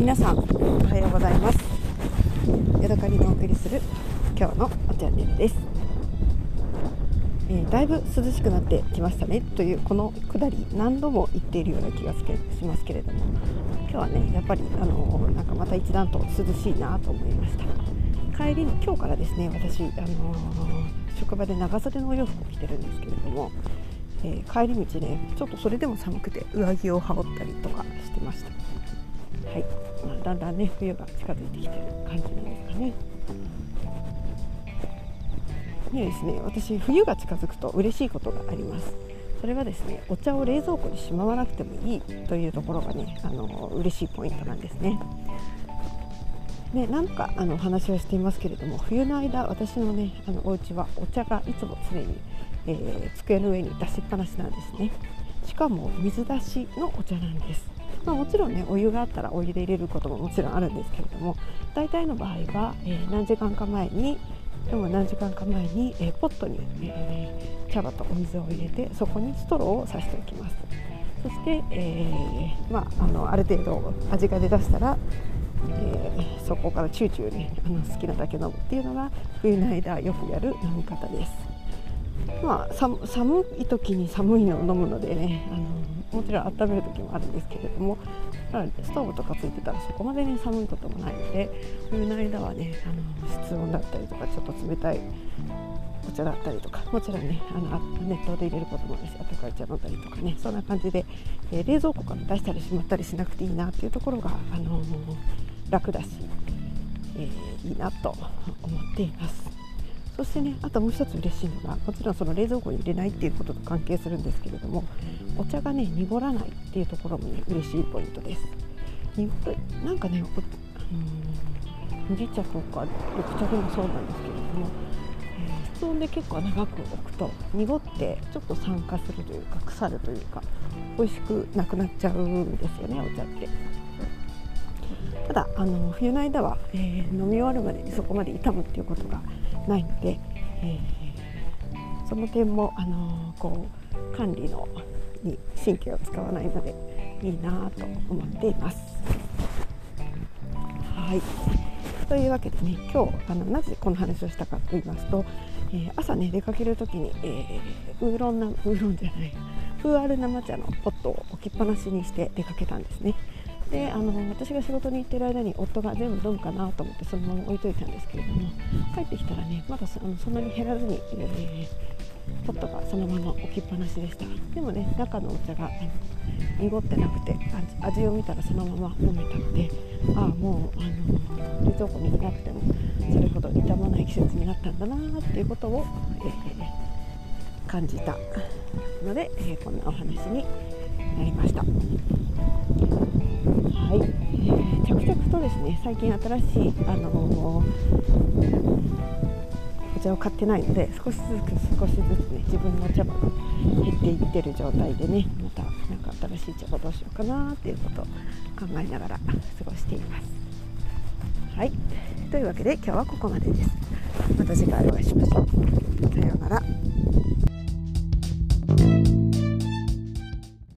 皆さんおはようございます。ヤドカリのお送りする今日のチャンネルです、えー、だいぶ涼しくなってきましたねというこのくだり何度も言っているような気がしますけれども今日はねやっぱりあのー、なんかまた一段と涼しいなと思いました。帰りの今日からですね私あのー、職場で長袖のお洋服を着てるんですけれどもえー、帰り道ねちょっとそれでも寒くて上着を羽織ったりとかしてました。はい、だんだんね冬が近づいてきてる感じなんですかね。でですね私冬が近づくと嬉しいことがあります。それはですねお茶を冷蔵庫にしまわなくてもいいというところがねあの嬉しいポイントなんですね。で何かあのお話をしていますけれども冬の間私のねあのお家はお茶がいつも常に、えー、机の上に出しっぱなしなんですね。しかも水出しのお茶なんです。まあ、もちろんねお湯があったらお湯で入れることももちろんあるんですけれども大体の場合は、えー、何時間か前にでも何時間か前に、えー、ポットに、えー、茶葉とお水を入れてそこにストローを刺しておきます。そして、えーまあ、あのある程度味が出だしたら、えー、そこからチューチューねあの好きなだけ飲むっていうのが冬の間よくやる飲み方です。まあ寒い時に寒いのを飲むのでねあのもちろん温める時もあるんですけれどもストーブとかついてたらそこまでね寒いこともないので冬の間はねあの室温だったりとかちょっと冷たいお茶だったりとかもちろんねあの熱湯で入れることもあるし温かい茶飲んだりとかねそんな感じで、えー、冷蔵庫から出したりしまったりしなくていいなっていうところが、あのー、楽だし、えー、いいなと思っています。そしてねあともう一つ嬉しいのがもちろんその冷蔵庫に入れないっていうことと関係するんですけれどもお茶がね濁らないっていうところもね嬉しいポイントです濁るなんかね麦茶とか緑茶でもそうなんですけれども、えー、室温で結構長く置くと濁ってちょっと酸化するというか腐るというか美味しくなくなっちゃうんですよねお茶って。ただあの冬の間は、えー、飲み終わるまでにそこまで傷むっていうことがないので、えー、その点も、あのこう管理のに神経を使わないのでいいなと思っています。はいというわけでね今日あのなぜこの話をしたかと言いますと、えー、朝ね出かける時に、えー、ウーロンなウーロンじゃない風アル生茶のポットを置きっぱなしにして出かけたんですね。であの私が仕事に行ってる間に夫が全部飲むかなと思ってそのまま置いといたんですけれども帰ってきたらねまだあのそんなに減らずに、えー、ポットがそのまま置きっぱなしでしたでもね中のお茶が濁ってなくて味を見たらそのまま飲めたのでああもうあの冷蔵庫に入れなくてもそれほど傷まない季節になったんだなっていうことを、えー、感じたので、えー、こんなお話になりました。はい、えー、着々とですね最近新しい、あのー、お茶を買ってないので少しずつ少しずつね自分の茶葉が減っていってる状態でねまたなんか新しい茶葉どうしようかなっていうことを考えながら過ごしています。はいというわけで今日はここまでです。また次回